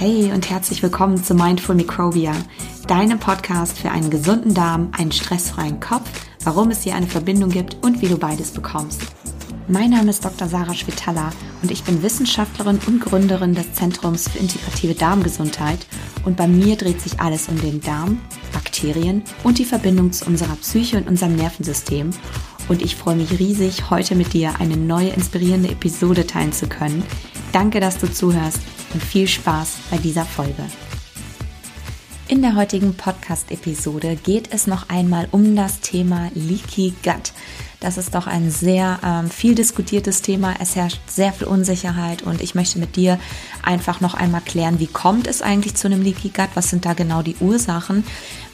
Hey und herzlich willkommen zu Mindful Microbia, deinem Podcast für einen gesunden Darm, einen stressfreien Kopf, warum es hier eine Verbindung gibt und wie du beides bekommst. Mein Name ist Dr. Sarah Schwitala und ich bin Wissenschaftlerin und Gründerin des Zentrums für integrative Darmgesundheit und bei mir dreht sich alles um den Darm, Bakterien und die Verbindung zu unserer Psyche und unserem Nervensystem und ich freue mich riesig, heute mit dir eine neue inspirierende Episode teilen zu können. Danke, dass du zuhörst und viel Spaß bei dieser Folge. In der heutigen Podcast-Episode geht es noch einmal um das Thema Leaky Gut. Das ist doch ein sehr ähm, viel diskutiertes Thema. Es herrscht sehr viel Unsicherheit und ich möchte mit dir einfach noch einmal klären, wie kommt es eigentlich zu einem Leaky Gut? Was sind da genau die Ursachen?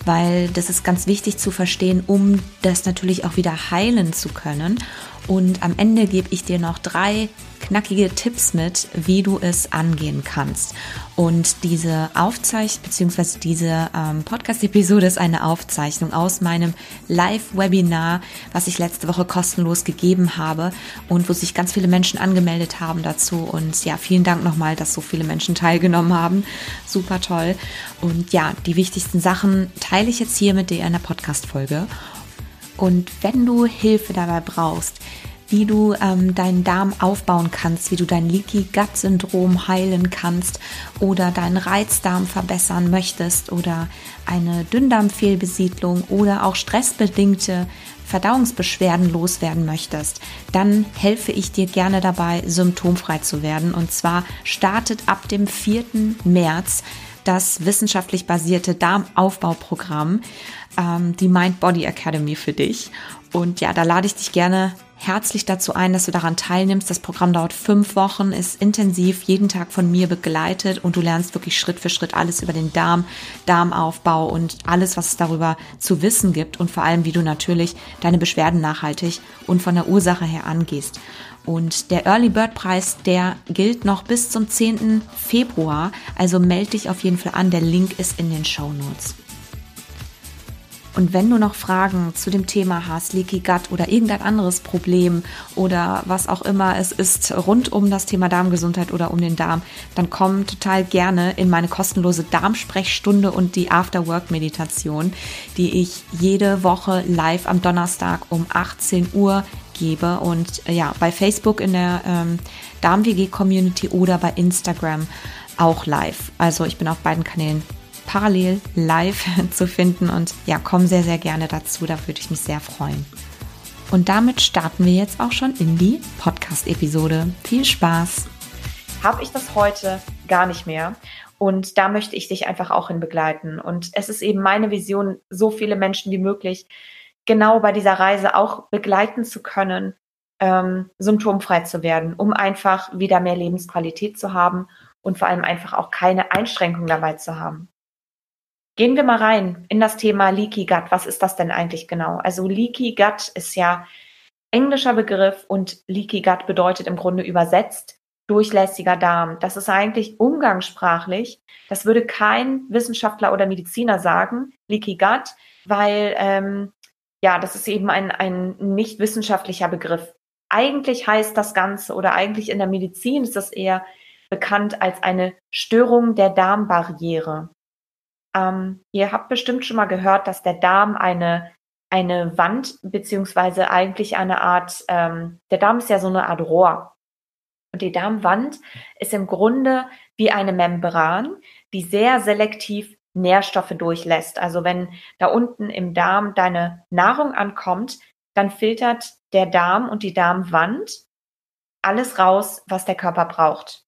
Weil das ist ganz wichtig zu verstehen, um das natürlich auch wieder heilen zu können. Und am Ende gebe ich dir noch drei knackige Tipps mit, wie du es angehen kannst. Und diese Aufzeichnung bzw. diese ähm, Podcast-Episode ist eine Aufzeichnung aus meinem Live-Webinar, was ich letzte Woche kostenlos gegeben habe und wo sich ganz viele Menschen angemeldet haben dazu. Und ja, vielen Dank nochmal, dass so viele Menschen teilgenommen haben. Super toll. Und ja, die wichtigsten Sachen teile ich jetzt hier mit dir in der Podcast-Folge. Und wenn du Hilfe dabei brauchst, wie du ähm, deinen Darm aufbauen kannst, wie du dein Leaky Gut Syndrom heilen kannst oder deinen Reizdarm verbessern möchtest oder eine Dünndarmfehlbesiedlung oder auch stressbedingte Verdauungsbeschwerden loswerden möchtest, dann helfe ich dir gerne dabei, symptomfrei zu werden. Und zwar startet ab dem 4. März das wissenschaftlich basierte Darmaufbauprogramm, ähm, die Mind Body Academy für dich. Und ja, da lade ich dich gerne herzlich dazu ein, dass du daran teilnimmst. Das Programm dauert fünf Wochen, ist intensiv, jeden Tag von mir begleitet und du lernst wirklich Schritt für Schritt alles über den Darm, Darmaufbau und alles, was es darüber zu wissen gibt und vor allem, wie du natürlich deine Beschwerden nachhaltig und von der Ursache her angehst. Und der Early Bird Preis, der gilt noch bis zum 10. Februar. Also melde dich auf jeden Fall an. Der Link ist in den Show Notes. Und wenn du noch Fragen zu dem Thema hast, Leaky Gut oder irgendein anderes Problem oder was auch immer es ist rund um das Thema Darmgesundheit oder um den Darm, dann komm total gerne in meine kostenlose Darmsprechstunde und die Afterwork-Meditation, die ich jede Woche live am Donnerstag um 18 Uhr gebe und ja, bei Facebook in der ähm, Darm-WG-Community oder bei Instagram auch live. Also ich bin auf beiden Kanälen parallel live zu finden. Und ja, komm sehr, sehr gerne dazu. Da würde ich mich sehr freuen. Und damit starten wir jetzt auch schon in die Podcast-Episode. Viel Spaß! Habe ich das heute gar nicht mehr. Und da möchte ich dich einfach auch hin begleiten. Und es ist eben meine Vision, so viele Menschen wie möglich genau bei dieser Reise auch begleiten zu können, ähm, symptomfrei zu werden, um einfach wieder mehr Lebensqualität zu haben und vor allem einfach auch keine Einschränkungen dabei zu haben. Gehen wir mal rein in das Thema Leaky Gut. Was ist das denn eigentlich genau? Also Leaky Gut ist ja englischer Begriff und Leaky Gut bedeutet im Grunde übersetzt durchlässiger Darm. Das ist eigentlich umgangssprachlich. Das würde kein Wissenschaftler oder Mediziner sagen, Leaky Gut, weil ähm, ja, das ist eben ein, ein nicht wissenschaftlicher Begriff. Eigentlich heißt das Ganze oder eigentlich in der Medizin ist das eher bekannt als eine Störung der Darmbarriere. Ähm, ihr habt bestimmt schon mal gehört, dass der Darm eine, eine Wand beziehungsweise eigentlich eine Art, ähm, der Darm ist ja so eine Art Rohr. Und die Darmwand ist im Grunde wie eine Membran, die sehr selektiv Nährstoffe durchlässt. Also wenn da unten im Darm deine Nahrung ankommt, dann filtert der Darm und die Darmwand alles raus, was der Körper braucht.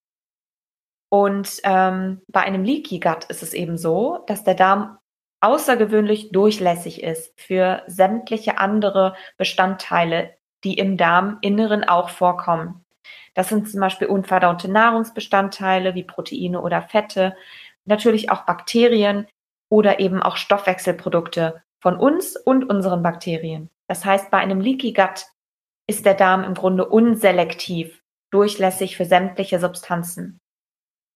Und ähm, bei einem Leaky Gut ist es eben so, dass der Darm außergewöhnlich durchlässig ist für sämtliche andere Bestandteile, die im Darminneren auch vorkommen. Das sind zum Beispiel unverdaute Nahrungsbestandteile wie Proteine oder Fette, natürlich auch Bakterien oder eben auch Stoffwechselprodukte von uns und unseren Bakterien. Das heißt, bei einem Leaky Gut ist der Darm im Grunde unselektiv durchlässig für sämtliche Substanzen.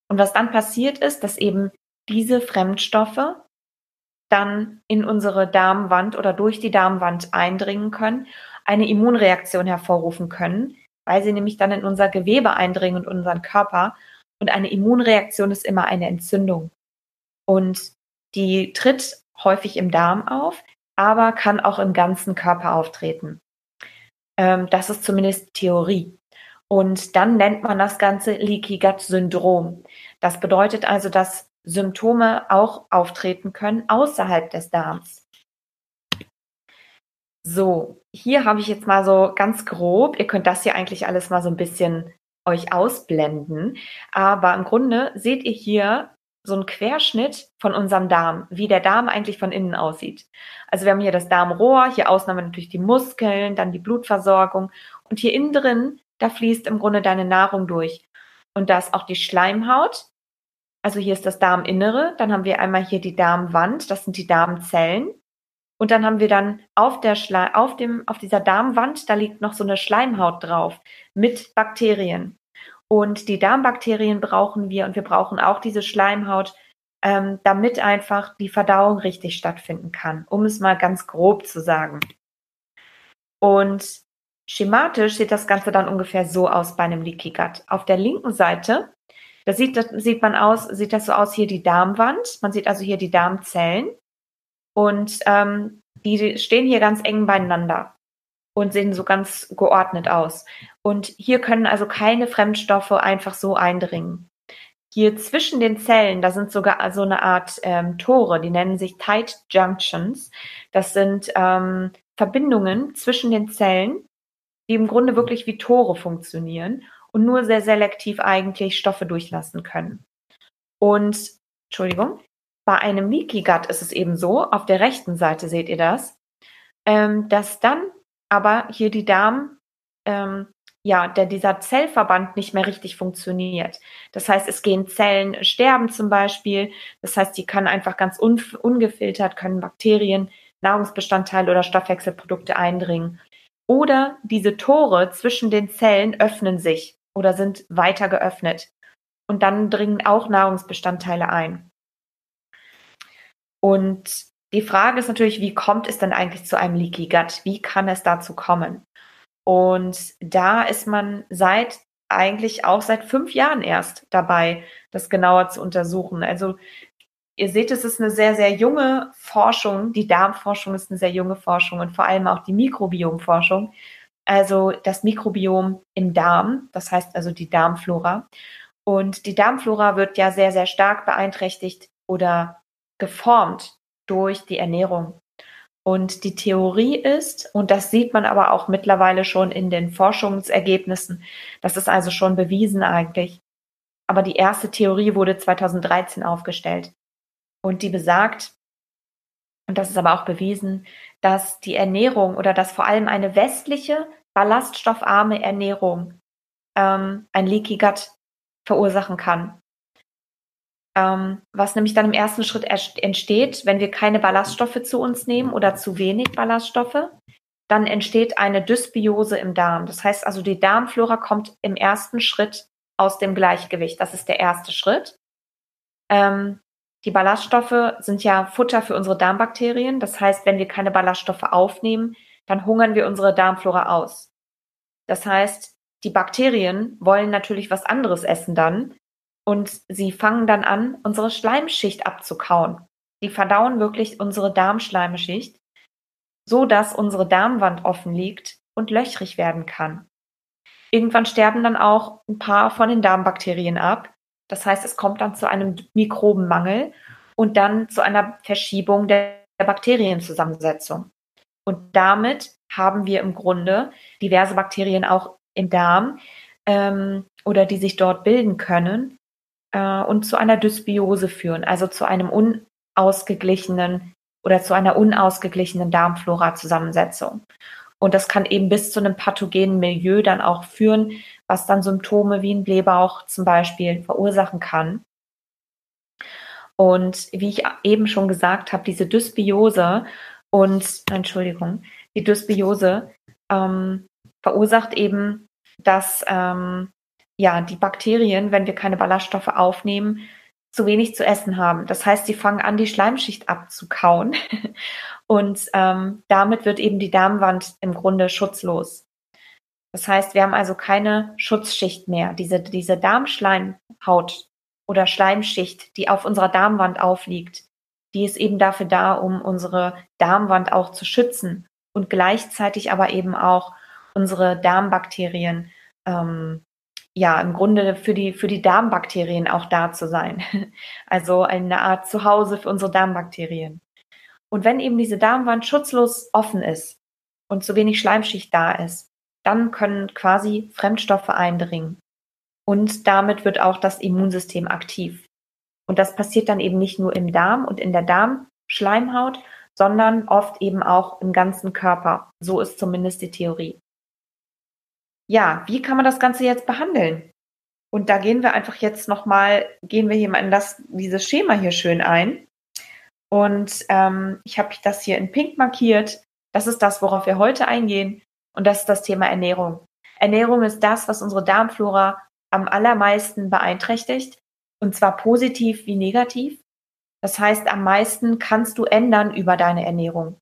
Und was dann passiert ist, dass eben diese Fremdstoffe dann in unsere Darmwand oder durch die Darmwand eindringen können, eine Immunreaktion hervorrufen können, weil sie nämlich dann in unser Gewebe eindringen und unseren Körper Und eine Immunreaktion ist immer eine Entzündung. Und die tritt häufig im Darm auf, aber kann auch im ganzen Körper auftreten. Ähm, das ist zumindest Theorie. Und dann nennt man das Ganze Leaky Gut Syndrom. Das bedeutet also, dass Symptome auch auftreten können außerhalb des Darms. So, hier habe ich jetzt mal so ganz grob, ihr könnt das hier eigentlich alles mal so ein bisschen euch ausblenden, aber im Grunde seht ihr hier so einen Querschnitt von unserem Darm, wie der Darm eigentlich von innen aussieht. Also wir haben hier das Darmrohr, hier wir natürlich die Muskeln, dann die Blutversorgung und hier innen drin, da fließt im Grunde deine Nahrung durch. Und da ist auch die Schleimhaut. Also hier ist das Darminnere, dann haben wir einmal hier die Darmwand, das sind die Darmzellen. Und dann haben wir dann auf der Schle auf dem auf dieser Darmwand, da liegt noch so eine Schleimhaut drauf mit Bakterien. Und die Darmbakterien brauchen wir und wir brauchen auch diese Schleimhaut, ähm, damit einfach die Verdauung richtig stattfinden kann, um es mal ganz grob zu sagen. Und schematisch sieht das Ganze dann ungefähr so aus bei einem Leaky Gut. Auf der linken Seite, da sieht, das sieht man aus, sieht das so aus hier die Darmwand. Man sieht also hier die Darmzellen und ähm, die stehen hier ganz eng beieinander und sehen so ganz geordnet aus. Und hier können also keine Fremdstoffe einfach so eindringen. Hier zwischen den Zellen, da sind sogar so eine Art ähm, Tore, die nennen sich Tight Junctions. Das sind ähm, Verbindungen zwischen den Zellen, die im Grunde wirklich wie Tore funktionieren und nur sehr selektiv eigentlich Stoffe durchlassen können. Und, Entschuldigung, bei einem Leaky Gut ist es eben so, auf der rechten Seite seht ihr das, ähm, dass dann aber hier die Darm, ähm, ja, der dieser Zellverband nicht mehr richtig funktioniert. Das heißt, es gehen Zellen sterben zum Beispiel. Das heißt, die kann einfach ganz un ungefiltert, können Bakterien, Nahrungsbestandteile oder Stoffwechselprodukte eindringen. Oder diese Tore zwischen den Zellen öffnen sich oder sind weiter geöffnet. Und dann dringen auch Nahrungsbestandteile ein. Und die Frage ist natürlich, wie kommt es denn eigentlich zu einem Leaky Gut? Wie kann es dazu kommen? Und da ist man seit eigentlich auch seit fünf Jahren erst dabei, das genauer zu untersuchen. Also ihr seht, es ist eine sehr, sehr junge Forschung. Die Darmforschung ist eine sehr junge Forschung und vor allem auch die Mikrobiomforschung. Also das Mikrobiom im Darm, das heißt also die Darmflora. Und die Darmflora wird ja sehr, sehr stark beeinträchtigt oder geformt durch die Ernährung. Und die Theorie ist, und das sieht man aber auch mittlerweile schon in den Forschungsergebnissen, das ist also schon bewiesen eigentlich. Aber die erste Theorie wurde 2013 aufgestellt. Und die besagt, und das ist aber auch bewiesen, dass die Ernährung oder dass vor allem eine westliche, ballaststoffarme Ernährung ähm, ein Leaky Gut verursachen kann. Ähm, was nämlich dann im ersten Schritt entsteht, wenn wir keine Ballaststoffe zu uns nehmen oder zu wenig Ballaststoffe, dann entsteht eine Dysbiose im Darm. Das heißt also, die Darmflora kommt im ersten Schritt aus dem Gleichgewicht. Das ist der erste Schritt. Ähm, die Ballaststoffe sind ja Futter für unsere Darmbakterien. Das heißt, wenn wir keine Ballaststoffe aufnehmen, dann hungern wir unsere Darmflora aus. Das heißt, die Bakterien wollen natürlich was anderes essen dann und sie fangen dann an, unsere Schleimschicht abzukauen. Die verdauen wirklich unsere Darmschleimschicht, so dass unsere Darmwand offen liegt und löchrig werden kann. Irgendwann sterben dann auch ein paar von den Darmbakterien ab. Das heißt, es kommt dann zu einem Mikrobenmangel und dann zu einer Verschiebung der Bakterienzusammensetzung. Und damit haben wir im Grunde diverse Bakterien auch im Darm ähm, oder die sich dort bilden können, äh, und zu einer Dysbiose führen, also zu einem unausgeglichenen oder zu einer unausgeglichenen Darmflora-Zusammensetzung. Und das kann eben bis zu einem pathogenen Milieu dann auch führen, was dann Symptome wie ein Blähbauch zum Beispiel verursachen kann. Und wie ich eben schon gesagt habe, diese Dysbiose und, Entschuldigung, die Dysbiose ähm, verursacht eben, dass ähm, ja, die Bakterien, wenn wir keine Ballaststoffe aufnehmen, zu wenig zu essen haben. Das heißt, sie fangen an, die Schleimschicht abzukauen. Und ähm, damit wird eben die Darmwand im Grunde schutzlos. Das heißt, wir haben also keine Schutzschicht mehr. Diese, diese Darmschleim, Schleimhaut oder Schleimschicht, die auf unserer Darmwand aufliegt, die ist eben dafür da, um unsere Darmwand auch zu schützen und gleichzeitig aber eben auch unsere Darmbakterien, ähm, ja, im Grunde für die, für die Darmbakterien auch da zu sein. Also eine Art Zuhause für unsere Darmbakterien. Und wenn eben diese Darmwand schutzlos offen ist und zu wenig Schleimschicht da ist, dann können quasi Fremdstoffe eindringen. Und damit wird auch das Immunsystem aktiv. Und das passiert dann eben nicht nur im Darm und in der Darmschleimhaut, sondern oft eben auch im ganzen Körper. So ist zumindest die Theorie. Ja, wie kann man das Ganze jetzt behandeln? Und da gehen wir einfach jetzt nochmal, gehen wir hier mal in das, dieses Schema hier schön ein. Und ähm, ich habe das hier in Pink markiert. Das ist das, worauf wir heute eingehen. Und das ist das Thema Ernährung. Ernährung ist das, was unsere Darmflora am allermeisten beeinträchtigt. Und zwar positiv wie negativ. Das heißt, am meisten kannst du ändern über deine Ernährung.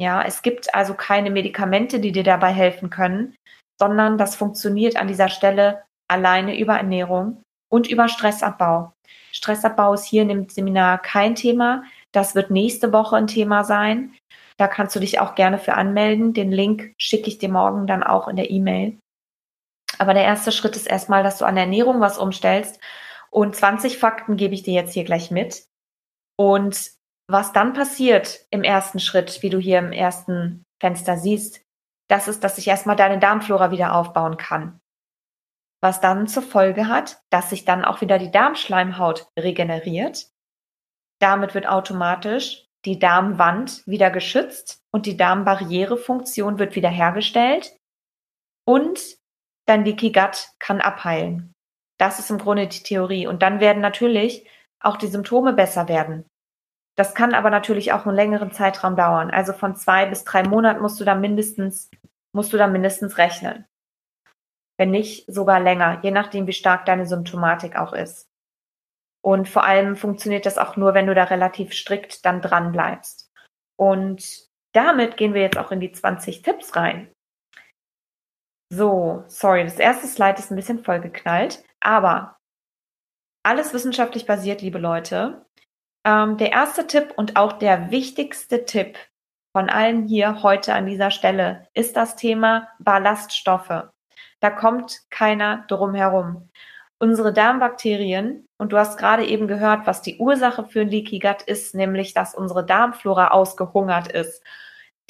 Ja, es gibt also keine Medikamente, die dir dabei helfen können, sondern das funktioniert an dieser Stelle alleine über Ernährung und über Stressabbau. Stressabbau ist hier in dem Seminar kein Thema. Das wird nächste Woche ein Thema sein. Da kannst du dich auch gerne für anmelden. Den Link schicke ich dir morgen dann auch in der E-Mail. Aber der erste Schritt ist erstmal, dass du an der Ernährung was umstellst. Und 20 Fakten gebe ich dir jetzt hier gleich mit. Und was dann passiert im ersten Schritt, wie du hier im ersten Fenster siehst, das ist, dass sich erstmal deine Darmflora wieder aufbauen kann. Was dann zur Folge hat, dass sich dann auch wieder die Darmschleimhaut regeneriert. Damit wird automatisch die Darmwand wieder geschützt und die Darmbarrierefunktion wird wiederhergestellt und dein Leaky Gut kann abheilen. Das ist im Grunde die Theorie. Und dann werden natürlich auch die Symptome besser werden. Das kann aber natürlich auch einen längeren Zeitraum dauern. Also von zwei bis drei Monaten musst du da mindestens, musst du da mindestens rechnen. Wenn nicht sogar länger, je nachdem, wie stark deine Symptomatik auch ist. Und vor allem funktioniert das auch nur, wenn du da relativ strikt dann dran bleibst. Und damit gehen wir jetzt auch in die 20 Tipps rein. So, sorry, das erste Slide ist ein bisschen vollgeknallt, aber alles wissenschaftlich basiert, liebe Leute. Ähm, der erste Tipp und auch der wichtigste Tipp von allen hier heute an dieser Stelle ist das Thema Ballaststoffe. Da kommt keiner drum herum. Unsere Darmbakterien, und du hast gerade eben gehört, was die Ursache für Leaky Gut ist, nämlich dass unsere Darmflora ausgehungert ist.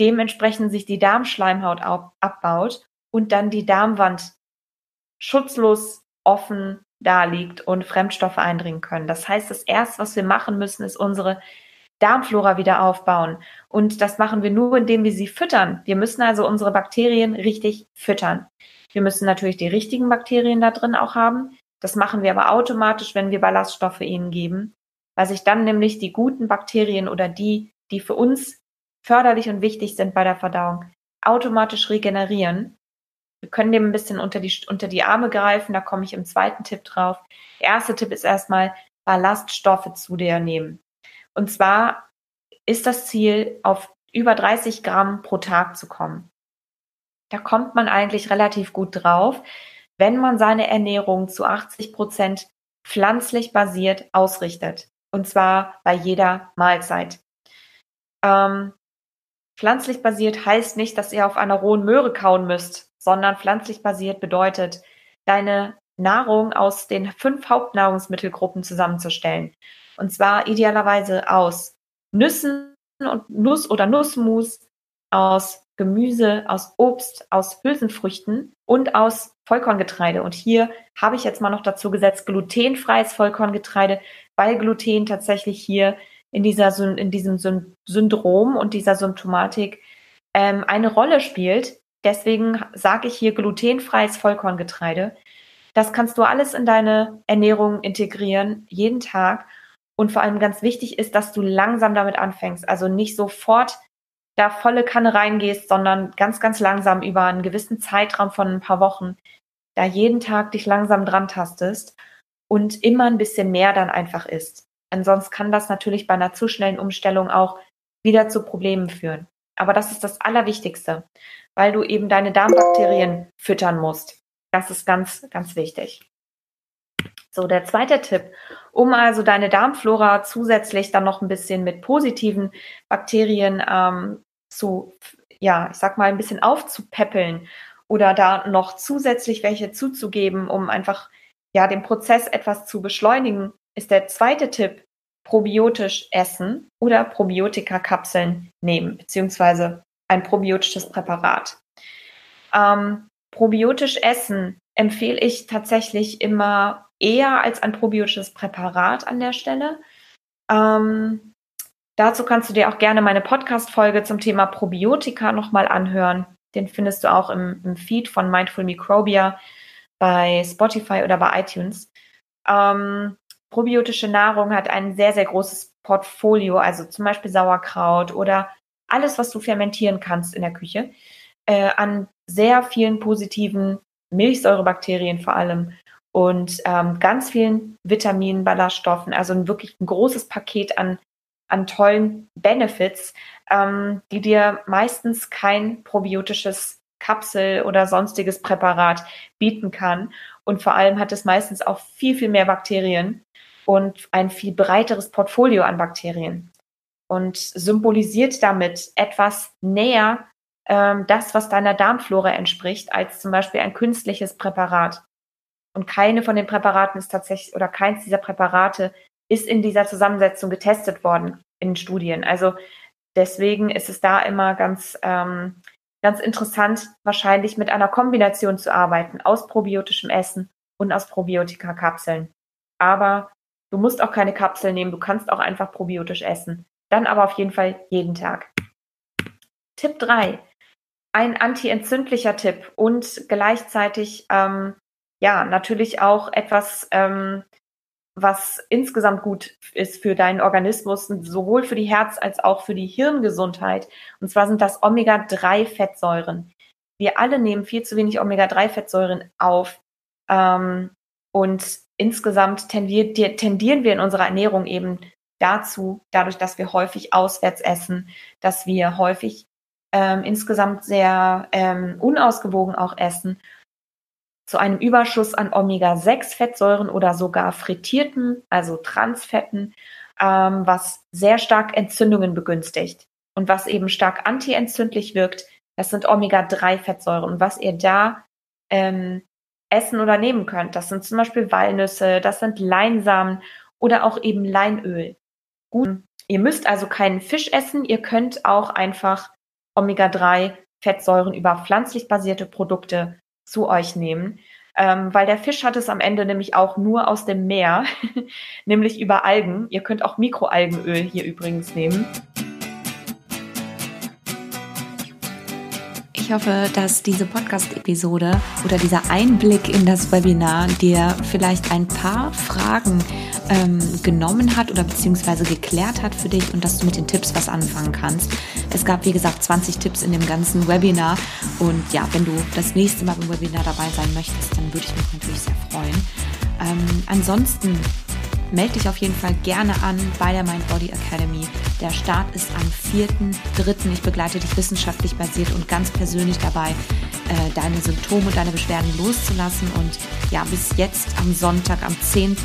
Dementsprechend sich die Darmschleimhaut abbaut und dann die Darmwand schutzlos offen da liegt und Fremdstoffe eindringen können. Das heißt, das erste, was wir machen müssen, ist unsere Darmflora wieder aufbauen. Und das machen wir nur, indem wir sie füttern. Wir müssen also unsere Bakterien richtig füttern. Wir müssen natürlich die richtigen Bakterien da drin auch haben. Das machen wir aber automatisch, wenn wir Ballaststoffe ihnen geben, weil sich dann nämlich die guten Bakterien oder die, die für uns förderlich und wichtig sind bei der Verdauung, automatisch regenerieren wir können dem ein bisschen unter die, unter die Arme greifen, da komme ich im zweiten Tipp drauf. Der erste Tipp ist erstmal Ballaststoffe zu dir nehmen. Und zwar ist das Ziel, auf über 30 Gramm pro Tag zu kommen. Da kommt man eigentlich relativ gut drauf, wenn man seine Ernährung zu 80 Prozent pflanzlich basiert ausrichtet. Und zwar bei jeder Mahlzeit. Ähm, pflanzlich basiert heißt nicht, dass ihr auf einer rohen Möhre kauen müsst sondern pflanzlich basiert bedeutet, deine Nahrung aus den fünf Hauptnahrungsmittelgruppen zusammenzustellen. Und zwar idealerweise aus Nüssen und Nuss oder Nussmus, aus Gemüse, aus Obst, aus Hülsenfrüchten und aus Vollkorngetreide. Und hier habe ich jetzt mal noch dazu gesetzt, glutenfreies Vollkorngetreide, weil Gluten tatsächlich hier in, dieser, in diesem Syndrom und dieser Symptomatik ähm, eine Rolle spielt, Deswegen sage ich hier glutenfreies Vollkorngetreide. Das kannst du alles in deine Ernährung integrieren, jeden Tag. Und vor allem ganz wichtig ist, dass du langsam damit anfängst. Also nicht sofort da volle Kanne reingehst, sondern ganz, ganz langsam über einen gewissen Zeitraum von ein paar Wochen da jeden Tag dich langsam dran tastest und immer ein bisschen mehr dann einfach isst. Ansonsten kann das natürlich bei einer zu schnellen Umstellung auch wieder zu Problemen führen. Aber das ist das Allerwichtigste weil du eben deine Darmbakterien füttern musst. Das ist ganz, ganz wichtig. So, der zweite Tipp, um also deine Darmflora zusätzlich dann noch ein bisschen mit positiven Bakterien ähm, zu, ja, ich sag mal, ein bisschen aufzupäppeln oder da noch zusätzlich welche zuzugeben, um einfach ja den Prozess etwas zu beschleunigen, ist der zweite Tipp, probiotisch essen oder Probiotika-Kapseln nehmen, beziehungsweise ein probiotisches Präparat. Ähm, probiotisch essen empfehle ich tatsächlich immer eher als ein probiotisches Präparat an der Stelle. Ähm, dazu kannst du dir auch gerne meine Podcast-Folge zum Thema Probiotika nochmal anhören. Den findest du auch im, im, Feed von Mindful Microbia bei Spotify oder bei iTunes. Ähm, probiotische Nahrung hat ein sehr, sehr großes Portfolio, also zum Beispiel Sauerkraut oder alles, was du fermentieren kannst in der Küche, äh, an sehr vielen positiven Milchsäurebakterien vor allem und ähm, ganz vielen Vitaminen, Ballaststoffen, also ein wirklich ein großes Paket an, an tollen Benefits, ähm, die dir meistens kein probiotisches Kapsel oder sonstiges Präparat bieten kann. Und vor allem hat es meistens auch viel, viel mehr Bakterien und ein viel breiteres Portfolio an Bakterien und symbolisiert damit etwas näher ähm, das, was deiner Darmflora entspricht, als zum Beispiel ein künstliches Präparat. Und keine von den Präparaten ist tatsächlich, oder keins dieser Präparate ist in dieser Zusammensetzung getestet worden in Studien. Also deswegen ist es da immer ganz, ähm, ganz interessant, wahrscheinlich mit einer Kombination zu arbeiten aus probiotischem Essen und aus Probiotika-Kapseln. Aber du musst auch keine Kapseln nehmen, du kannst auch einfach probiotisch essen. Dann aber auf jeden Fall jeden Tag. Tipp 3. Ein antientzündlicher Tipp und gleichzeitig ähm, ja, natürlich auch etwas, ähm, was insgesamt gut ist für deinen Organismus, sowohl für die Herz- als auch für die Hirngesundheit. Und zwar sind das Omega-3-Fettsäuren. Wir alle nehmen viel zu wenig Omega-3-Fettsäuren auf. Ähm, und insgesamt tendieren wir in unserer Ernährung eben dazu, dadurch, dass wir häufig auswärts essen, dass wir häufig ähm, insgesamt sehr ähm, unausgewogen auch essen zu einem Überschuss an Omega-6-Fettsäuren oder sogar frittierten, also Transfetten, ähm, was sehr stark Entzündungen begünstigt. Und was eben stark antientzündlich wirkt, das sind Omega-3-Fettsäuren. Und was ihr da ähm, essen oder nehmen könnt, das sind zum Beispiel Walnüsse, das sind Leinsamen oder auch eben Leinöl. Gut. Ihr müsst also keinen Fisch essen, ihr könnt auch einfach Omega-3-Fettsäuren über pflanzlich basierte Produkte zu euch nehmen. Ähm, weil der Fisch hat es am Ende nämlich auch nur aus dem Meer, nämlich über Algen. Ihr könnt auch Mikroalgenöl hier übrigens nehmen. Ich hoffe, dass diese Podcast-Episode oder dieser Einblick in das Webinar dir vielleicht ein paar Fragen ähm, genommen hat oder beziehungsweise geklärt hat für dich und dass du mit den Tipps was anfangen kannst. Es gab, wie gesagt, 20 Tipps in dem ganzen Webinar. Und ja, wenn du das nächste Mal im Webinar dabei sein möchtest, dann würde ich mich natürlich sehr freuen. Ähm, ansonsten melde dich auf jeden Fall gerne an bei der Mind Body Academy. Der Start ist am 4.3. Ich begleite dich wissenschaftlich basiert und ganz persönlich dabei, äh, deine Symptome und deine Beschwerden loszulassen. Und ja, bis jetzt am Sonntag, am 10.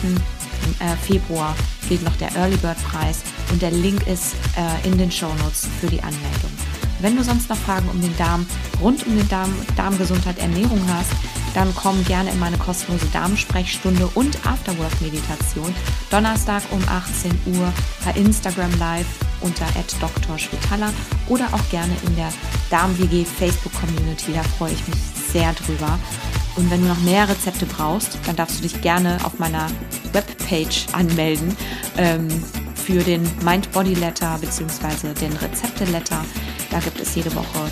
Äh, Februar gilt noch der Early Bird Preis und der Link ist äh, in den Show Notes für die Anmeldung. Wenn du sonst noch Fragen um den Darm, rund um den Darm, Darmgesundheit, Ernährung hast, dann komm gerne in meine kostenlose Darmsprechstunde und Afterwork-Meditation Donnerstag um 18 Uhr per Instagram Live unter @drschwitala oder auch gerne in der Darm-WG Facebook-Community. Da freue ich mich sehr drüber. Und wenn du noch mehr Rezepte brauchst, dann darfst du dich gerne auf meiner Webpage anmelden ähm, für den Mind Body Letter bzw. den Rezepte Letter. Da gibt es jede Woche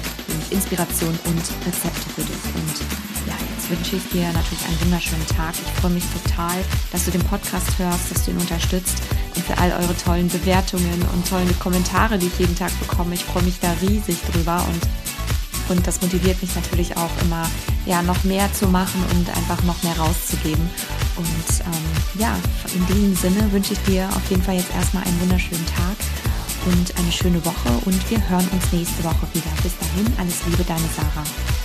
Inspiration und Rezepte für dich. Und ja, jetzt wünsche ich dir natürlich einen wunderschönen Tag. Ich freue mich total, dass du den Podcast hörst, dass du ihn unterstützt und für all eure tollen Bewertungen und tollen Kommentare, die ich jeden Tag bekomme. Ich freue mich da riesig drüber und und das motiviert mich natürlich auch immer, ja, noch mehr zu machen und einfach noch mehr rauszugeben. Und ähm, ja, in diesem Sinne wünsche ich dir auf jeden Fall jetzt erstmal einen wunderschönen Tag und eine schöne Woche und wir hören uns nächste Woche wieder. Bis dahin, alles Liebe, deine Sarah.